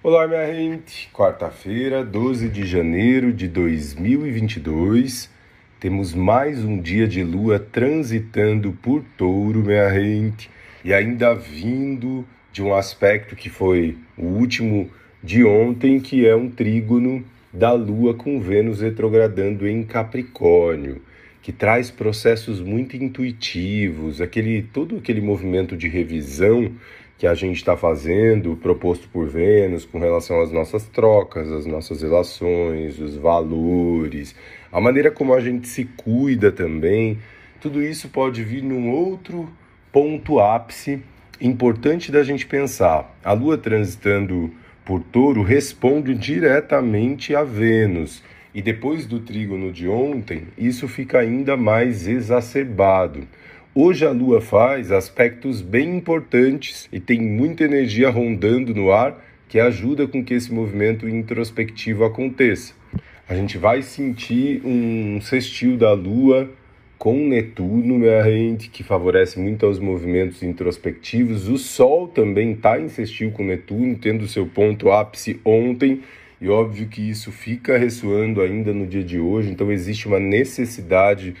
Olá, minha gente. Quarta-feira, 12 de janeiro de 2022. Temos mais um dia de lua transitando por touro, minha gente. E ainda vindo de um aspecto que foi o último de ontem, que é um trígono da lua com Vênus retrogradando em Capricórnio que traz processos muito intuitivos, aquele todo aquele movimento de revisão que a gente está fazendo, proposto por Vênus, com relação às nossas trocas, às nossas relações, os valores, a maneira como a gente se cuida também, tudo isso pode vir num outro ponto ápice importante da gente pensar. A Lua transitando por Touro responde diretamente a Vênus. E depois do trígono de ontem, isso fica ainda mais exacerbado. Hoje a Lua faz aspectos bem importantes e tem muita energia rondando no ar que ajuda com que esse movimento introspectivo aconteça. A gente vai sentir um sextil da Lua com Netuno, minha gente, que favorece muito aos movimentos introspectivos. O Sol também está em sextil com Netuno, tendo seu ponto ápice ontem, e óbvio que isso fica ressoando ainda no dia de hoje, então existe uma necessidade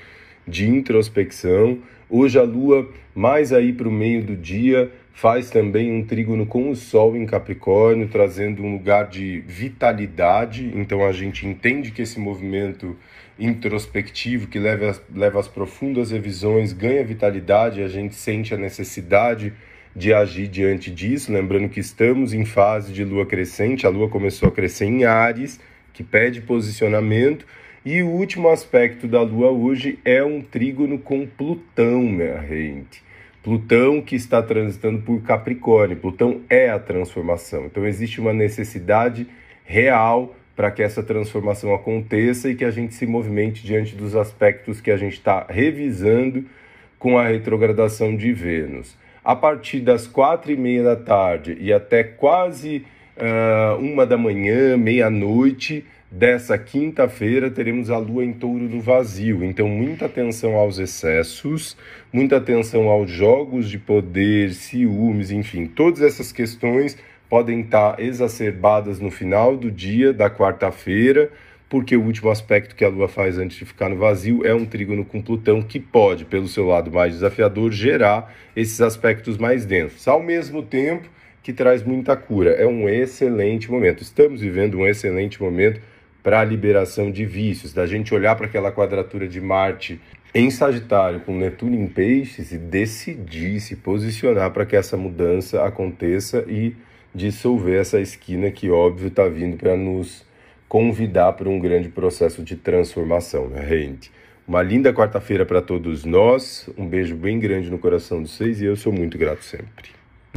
de introspecção. Hoje a Lua, mais aí para o meio do dia, faz também um trígono com o Sol em Capricórnio, trazendo um lugar de vitalidade. Então a gente entende que esse movimento introspectivo que leva, leva às profundas revisões ganha vitalidade, a gente sente a necessidade de agir diante disso. Lembrando que estamos em fase de lua crescente, a lua começou a crescer em Ares, que pede posicionamento e o último aspecto da Lua hoje é um trígono com Plutão, minha gente. Plutão que está transitando por Capricórnio. Plutão é a transformação. Então existe uma necessidade real para que essa transformação aconteça e que a gente se movimente diante dos aspectos que a gente está revisando com a retrogradação de Vênus. A partir das quatro e meia da tarde e até quase uh, uma da manhã, meia-noite, dessa quinta-feira teremos a lua em touro no vazio. Então, muita atenção aos excessos, muita atenção aos jogos de poder, ciúmes, enfim, todas essas questões podem estar exacerbadas no final do dia da quarta-feira, porque o último aspecto que a lua faz antes de ficar no vazio é um trígono com Plutão que pode, pelo seu lado mais desafiador, gerar esses aspectos mais densos. Ao mesmo tempo, que traz muita cura. É um excelente momento. Estamos vivendo um excelente momento para a liberação de vícios, da gente olhar para aquela quadratura de Marte em Sagitário com Netuno em Peixes e decidir se posicionar para que essa mudança aconteça e dissolver essa esquina que, óbvio, está vindo para nos convidar para um grande processo de transformação, né, gente? Uma linda quarta-feira para todos nós, um beijo bem grande no coração de vocês e eu sou muito grato sempre.